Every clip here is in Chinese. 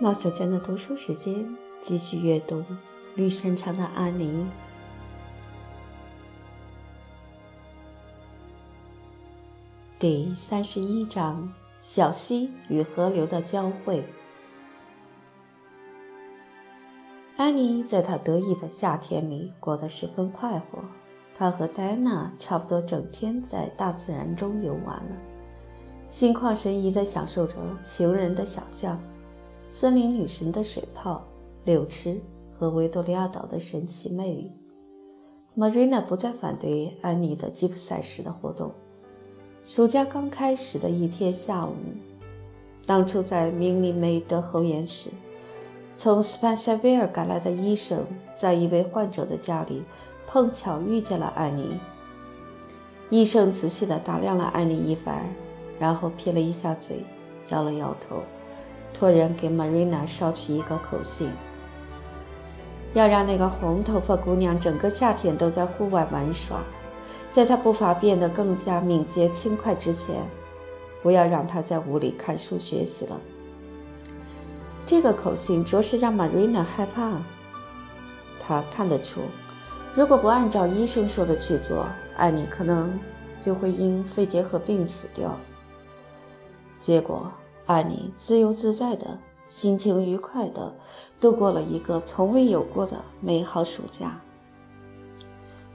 毛小娟的读书时间，继续阅读《绿山墙的安妮》第三十一章：小溪与河流的交汇。安妮在她得意的夏天里过得十分快活，他和戴安娜差不多整天在大自然中游玩了，心旷神怡地享受着情人的想象。森林女神的水泡、柳池和维多利亚岛的神奇魅力，Marina 不再反对安妮的吉普赛式的活动。暑假刚开始的一天下午，当初在明尼梅德后院时，从斯潘塞维尔赶来的医生在一位患者的家里碰巧遇见了安妮。医生仔细地打量了安妮一番，然后撇了一下嘴，摇了摇头。托人给 Marina 捎去一个口信，要让那个红头发姑娘整个夏天都在户外玩耍，在她步伐变得更加敏捷轻快之前，不要让她在屋里看书学习了。这个口信着实让 Marina 害怕。她看得出，如果不按照医生说的去做，艾妮可能就会因肺结核病死掉。结果。安妮自由自在的心情愉快的度过了一个从未有过的美好暑假。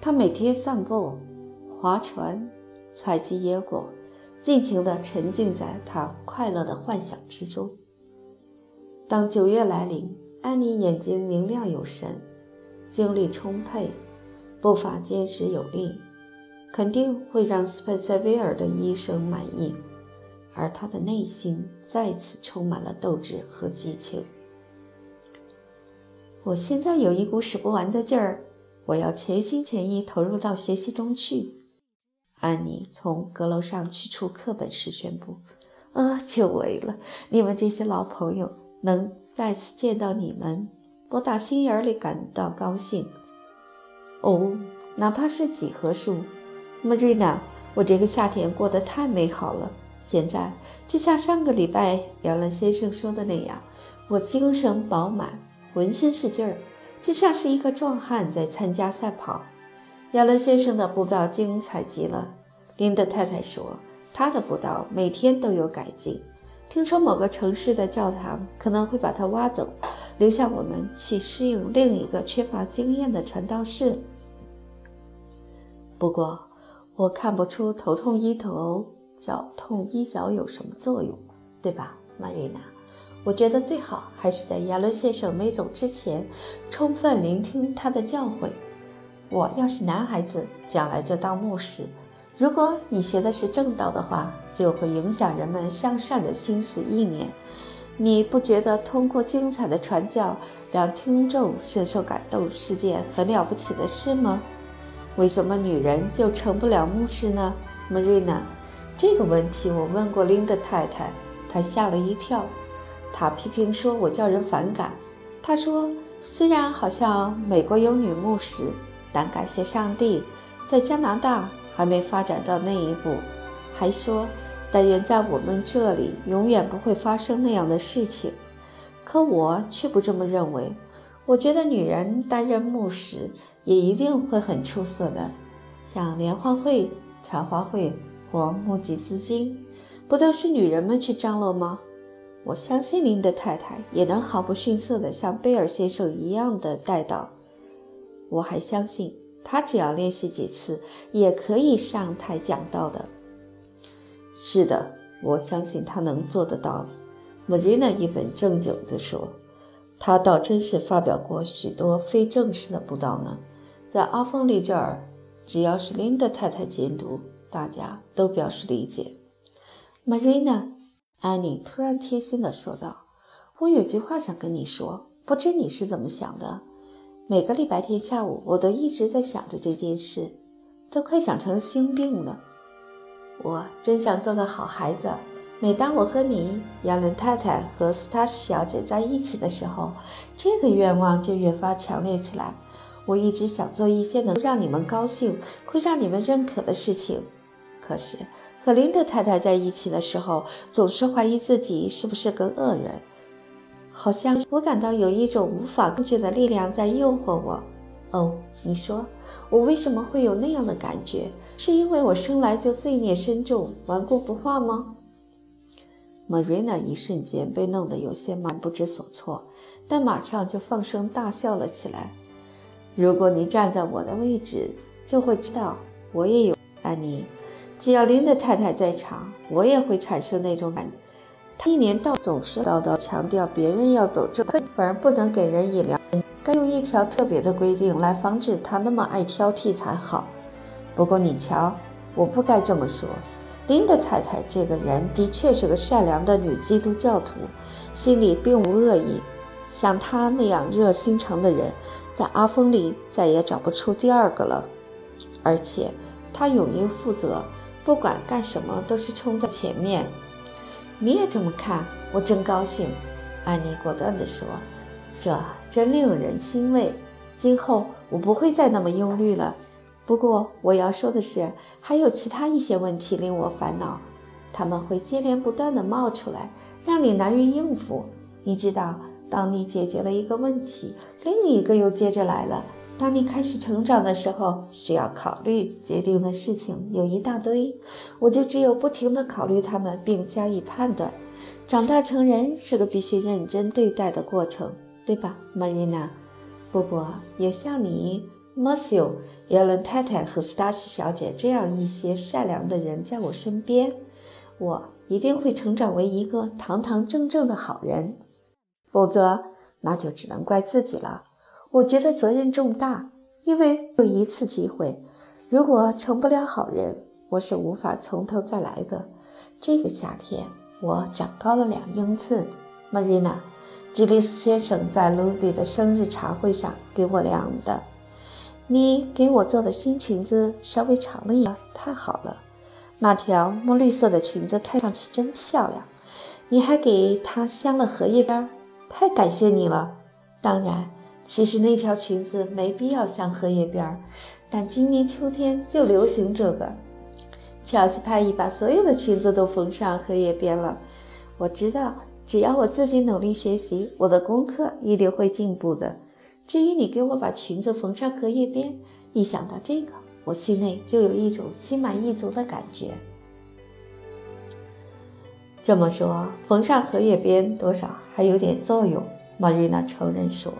她每天散步、划船、采集野果，尽情地沉浸在她快乐的幻想之中。当九月来临，安妮眼睛明亮有神，精力充沛，步伐坚实有力，肯定会让斯佩塞维尔的医生满意。而他的内心再次充满了斗志和激情。我现在有一股使不完的劲儿，我要全心全意投入到学习中去。安妮从阁楼上取出课本时宣布：“啊，久违了，你们这些老朋友能再次见到你们，我打心眼里感到高兴。哦，哪怕是几何数，Marina，我这个夏天过得太美好了。”现在就像上个礼拜亚伦先生说的那样，我精神饱满，浑身是劲儿，就像是一个壮汉在参加赛跑。亚伦先生的步道精彩极了。林德太太说，他的步道每天都有改进。听说某个城市的教堂可能会把它挖走，留下我们去适应另一个缺乏经验的传道士。不过，我看不出头痛医头。脚痛医脚有什么作用，对吧，玛瑞娜？我觉得最好还是在亚伦先生没走之前，充分聆听他的教诲。我要是男孩子，将来就当牧师。如果你学的是正道的话，就会影响人们向善的心思意念。你不觉得通过精彩的传教，让听众深受感动是件很了不起的事吗？为什么女人就成不了牧师呢，，Marina？？这个问题我问过琳达太太，她吓了一跳。她批评说我叫人反感。她说，虽然好像美国有女牧师，但感谢上帝，在加拿大还没发展到那一步。还说，但愿在我们这里永远不会发生那样的事情。可我却不这么认为。我觉得女人担任牧师也一定会很出色的，像联欢会、茶话会。或募集资金，不都是女人们去张罗吗？我相信您的太太也能毫不逊色的像贝尔先生一样的带到。我还相信她只要练习几次，也可以上台讲道的。是的，我相信她能做得到。Marina 一本正经地说：“他倒真是发表过许多非正式的布道呢。在阿峰利这儿，只要是琳达太太监督。”大家都表示理解。Marina，安妮突然贴心地说道：“我有句话想跟你说，不知你是怎么想的？每个礼拜天下午，我都一直在想着这件事，都快想成心病了。我真想做个好孩子。每当我和你、亚伦太太和斯塔斯小姐在一起的时候，这个愿望就越发强烈起来。我一直想做一些能让你们高兴、会让你们认可的事情。可是和林德太太在一起的时候，总是怀疑自己是不是个恶人，好像我感到有一种无法控制的力量在诱惑我。哦，你说我为什么会有那样的感觉？是因为我生来就罪孽深重、顽固不化吗？Marina 一瞬间被弄得有些满不知所措，但马上就放声大笑了起来。如果你站在我的位置，就会知道我也有安妮。只要林德太太在场，我也会产生那种感觉。他一年到总是叨叨强调别人要走正，反而不能给人以良。该用一条特别的规定来防止他那么爱挑剔才好。不过你瞧，我不该这么说。林德太太这个人的确是个善良的女基督教徒，心里并无恶意。像她那样热心肠的人，在阿峰里再也找不出第二个了。而且她勇于负责，不管干什么都是冲在前面。你也这么看？我真高兴。”安妮果断地说，“这真令人欣慰。今后我不会再那么忧虑了。”不过我要说的是，还有其他一些问题令我烦恼，他们会接连不断地冒出来，让你难于应付。你知道，当你解决了一个问题，另一个又接着来了。当你开始成长的时候，需要考虑决定的事情有一大堆，我就只有不停地考虑他们并加以判断。长大成人是个必须认真对待的过程，对吧，Marina？不过有像你。Matthew、耶伦太太和斯达西小姐这样一些善良的人在我身边，我一定会成长为一个堂堂正正的好人。否则，那就只能怪自己了。我觉得责任重大，因为有一次机会，如果成不了好人，我是无法从头再来的。这个夏天，我长高了两英寸。Marina，吉利斯先生在卢比的生日茶会上给我量的。你给我做的新裙子稍微长了一点，太好了。那条墨绿色的裙子看上去真漂亮。你还给它镶了荷叶边，太感谢你了。当然，其实那条裙子没必要镶荷叶边，但今年秋天就流行这个。乔西派已把所有的裙子都缝上荷叶边了。我知道，只要我自己努力学习，我的功课一定会进步的。至于你给我把裙子缝上荷叶边，一想到这个，我心内就有一种心满意足的感觉。这么说，缝上荷叶边多少还有点作用。玛瑞娜承认说：“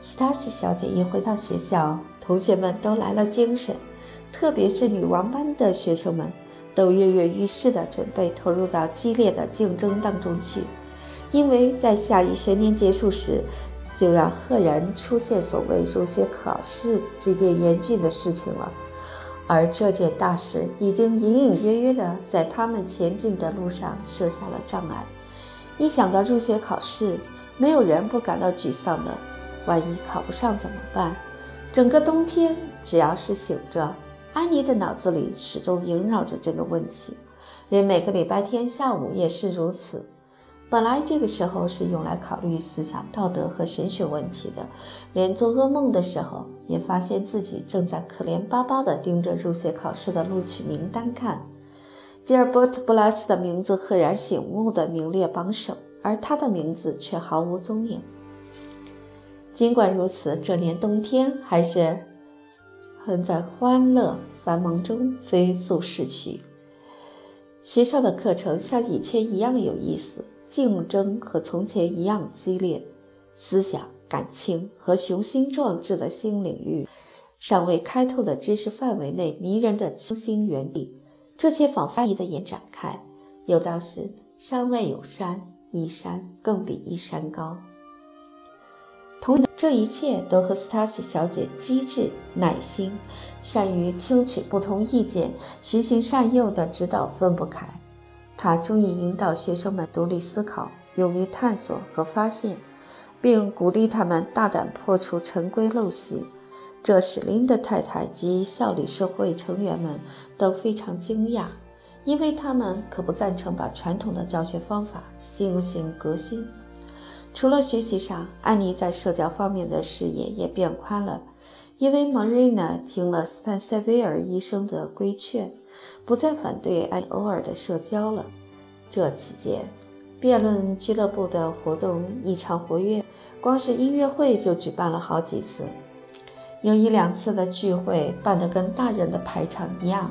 斯塔西小姐一回到学校，同学们都来了精神，特别是女王班的学生们，都跃跃欲试地准备投入到激烈的竞争当中去，因为在下一学年结束时。”就要赫然出现所谓入学考试这件严峻的事情了，而这件大事已经隐隐约约地在他们前进的路上设下了障碍。一想到入学考试，没有人不感到沮丧的。万一考不上怎么办？整个冬天，只要是醒着，安妮的脑子里始终萦绕着这个问题，连每个礼拜天下午也是如此。本来这个时候是用来考虑思想道德和神学问题的，连做噩梦的时候也发现自己正在可怜巴巴地盯着入学考试的录取名单看。吉尔伯特·布拉斯的名字赫然醒目地名列榜首，而他的名字却毫无踪影。尽管如此，这年冬天还是很在欢乐繁忙中飞速逝去。学校的课程像以前一样有意思。竞争和从前一样激烈，思想、感情和雄心壮志的新领域，尚未开拓的知识范围内迷人的清新园地，这些仿佛的延展开。有道是：山外有山，一山更比一山高。同这一切都和斯塔西小姐机智、耐心、善于听取不同意见、循循善诱的指导分不开。他终于引导学生们独立思考，勇于探索和发现，并鼓励他们大胆破除陈规陋习。这使林德太太及校理社会成员们都非常惊讶，因为他们可不赞成把传统的教学方法进行革新。除了学习上，安妮在社交方面的视野也变宽了。因为 Marina 听了斯潘塞维尔医生的规劝，不再反对安偶尔的社交了。这期间，辩论俱乐部的活动异常活跃，光是音乐会就举办了好几次，有一两次的聚会办得跟大人的排场一样。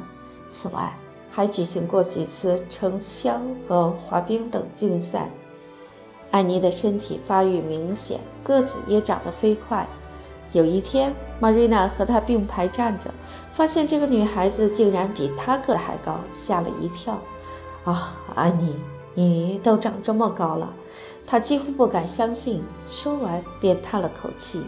此外，还举行过几次撑枪和滑冰等竞赛。安妮的身体发育明显，个子也长得飞快。有一天，Marina 和她并排站着，发现这个女孩子竟然比她个还高，吓了一跳。啊，安妮，你都长这么高了！她几乎不敢相信，说完便叹了口气。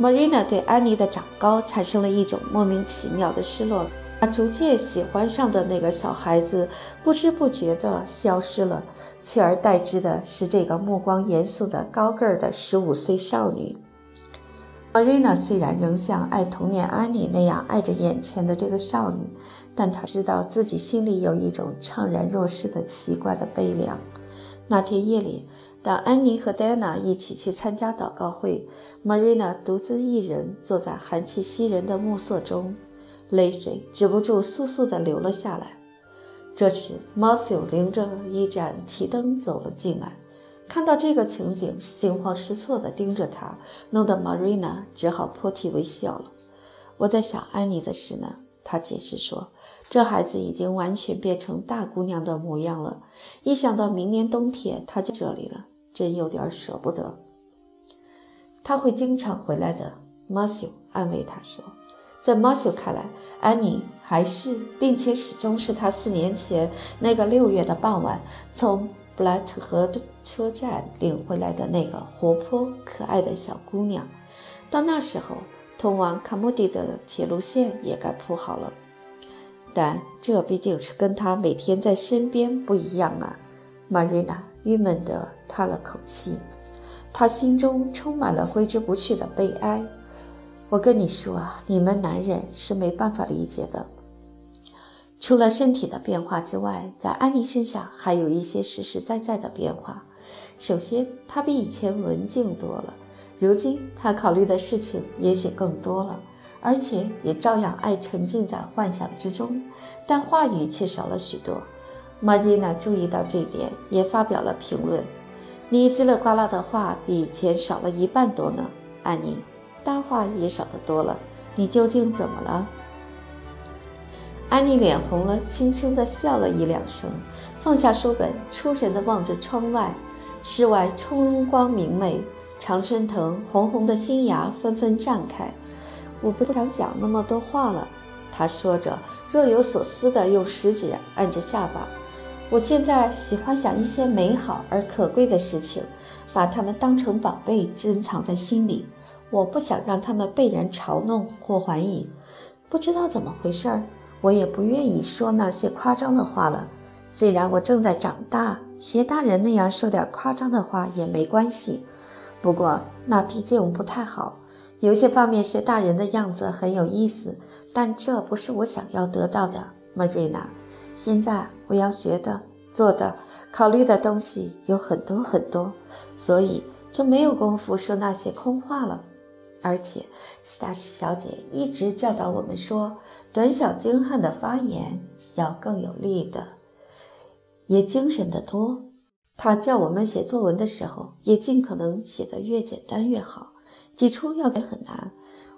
Marina 对安妮的长高产生了一种莫名其妙的失落。她逐渐喜欢上的那个小孩子，不知不觉地消失了，取而代之的是这个目光严肃的高个儿的十五岁少女。玛瑞娜虽然仍像爱童年安妮那样爱着眼前的这个少女，但她知道自己心里有一种怅然若失的奇怪的悲凉。那天夜里，当安妮和戴娜一起去参加祷告会，玛瑞娜独自一人坐在寒气袭人的暮色中。泪水止不住簌簌地流了下来。这时，马修领着一盏提灯走了进来，看到这个情景，惊慌失措地盯着他，弄得玛瑞娜只好破涕为笑了。我在想安妮的事呢，他解释说，这孩子已经完全变成大姑娘的模样了。一想到明年冬天她就这里了，真有点舍不得。他会经常回来的，马修安慰他说。在马修看来，安妮还是，并且始终是他四年前那个六月的傍晚从布莱特河的车站领回来的那个活泼可爱的小姑娘。到那时候，通往卡莫迪的铁路线也该铺好了。但这毕竟是跟他每天在身边不一样啊！玛瑞娜郁闷地叹了口气，她心中充满了挥之不去的悲哀。我跟你说啊，你们男人是没办法理解的。除了身体的变化之外，在安妮身上还有一些实实在在的变化。首先，她比以前文静多了，如今她考虑的事情也许更多了，而且也照样爱沉浸在幻想之中，但话语却少了许多。玛丽娜注意到这点，也发表了评论：“你叽里呱啦的话比以前少了一半多呢，安妮。”搭话也少得多了，你究竟怎么了？安妮脸红了，轻轻地笑了一两声，放下书本，出神地望着窗外。室外春光明媚，常春藤红红的新芽纷纷绽开。我不想讲那么多话了，她说着，若有所思地用食指按着下巴。我现在喜欢想一些美好而可贵的事情，把它们当成宝贝珍藏在心里。我不想让他们被人嘲弄或怀疑，不知道怎么回事儿，我也不愿意说那些夸张的话了。虽然我正在长大，学大人那样说点夸张的话也没关系，不过那毕竟不太好。有些方面学大人的样子很有意思，但这不是我想要得到的，玛瑞娜。现在我要学的、做的、考虑的东西有很多很多，所以就没有功夫说那些空话了。而且，斯塔西小姐一直教导我们说，短小精悍的发言要更有力的，也精神的多。她叫我们写作文的时候，也尽可能写得越简单越好。起初要改很难，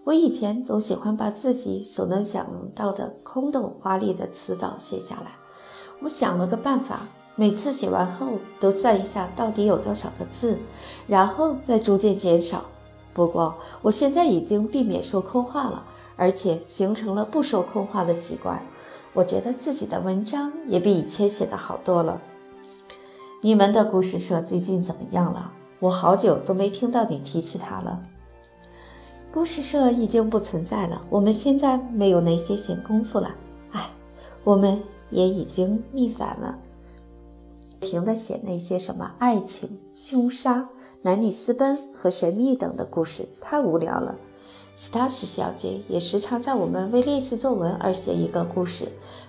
我以前总喜欢把自己所能想到的空洞华丽的词藻写下来。我想了个办法，每次写完后都算一下到底有多少个字，然后再逐渐减少。不过，我现在已经避免说空话了，而且形成了不说空话的习惯。我觉得自己的文章也比以前写的好多了。你们的故事社最近怎么样了？我好久都没听到你提起它了。故事社已经不存在了，我们现在没有那些闲工夫了。哎，我们也已经逆反了，停的写那些什么爱情、凶杀。男女私奔和神秘等的故事太无聊了。斯塔西小姐也时常让我们为练习作文而写一个故事，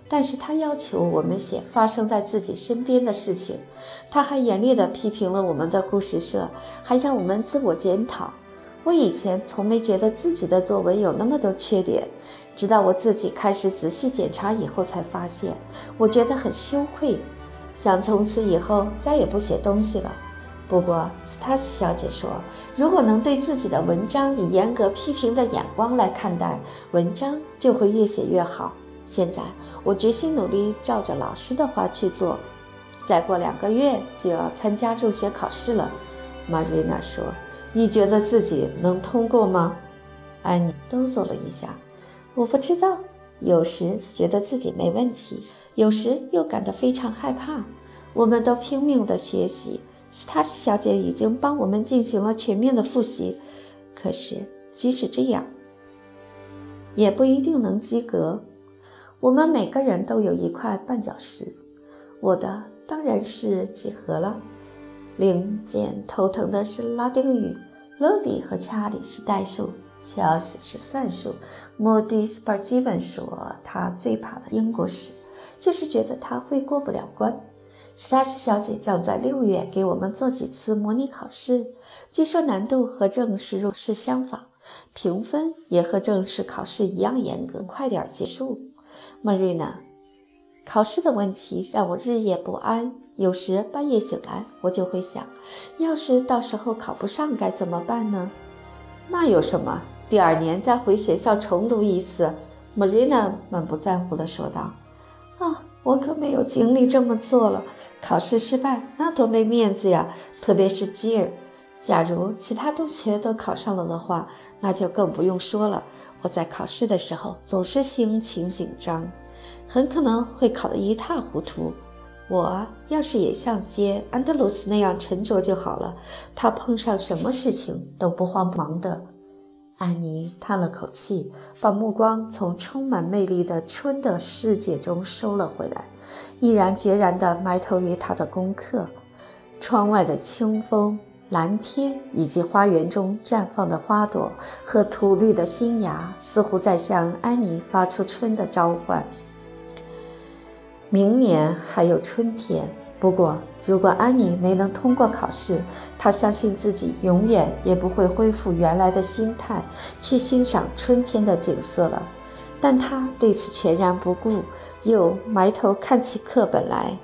但是她要求我们写发生在自己身边的事情。她还严厉地批评了我们的故事社，还让我们自我检讨。我以前从没觉得自己的作文有那么多缺点，直到我自己开始仔细检查以后，才发现，我觉得很羞愧，想从此以后再也不写东西了。不过，斯塔西小姐说，如果能对自己的文章以严格批评的眼光来看待，文章就会越写越好。现在，我决心努力照着老师的话去做。再过两个月就要参加入学考试了，玛瑞娜说：“你觉得自己能通过吗？”安妮哆嗦了一下：“我不知道。有时觉得自己没问题，有时又感到非常害怕。我们都拼命地学习。”斯塔西小姐已经帮我们进行了全面的复习，可是即使这样，也不一定能及格。我们每个人都有一块绊脚石，我的当然是几何了。另件头疼的是拉丁语，勒比和查理是代数，乔斯是算术。莫迪斯帕基文说，他最怕的英国史，就是觉得他会过不了关。斯塔西小姐将在六月给我们做几次模拟考试，据说难度和正式入试相仿，评分也和正式考试一样严格。快点结束，莫瑞娜。考试的问题让我日夜不安，有时半夜醒来，我就会想，要是到时候考不上该怎么办呢？那有什么？第二年再回学校重读一次。莫瑞娜满不在乎地说道。啊。我可没有精力这么做了。考试失败，那多没面子呀！特别是吉尔。假如其他同学都考上了的话，那就更不用说了。我在考试的时候总是心情紧张，很可能会考得一塌糊涂。我要是也像杰安德鲁斯那样沉着就好了。他碰上什么事情都不慌忙的。安妮叹了口气，把目光从充满魅力的春的世界中收了回来，毅然决然地埋头于她的功课。窗外的清风、蓝天以及花园中绽放的花朵和吐绿的新芽，似乎在向安妮发出春的召唤。明年还有春天，不过。如果安妮没能通过考试，她相信自己永远也不会恢复原来的心态去欣赏春天的景色了。但她对此全然不顾，又埋头看起课本来。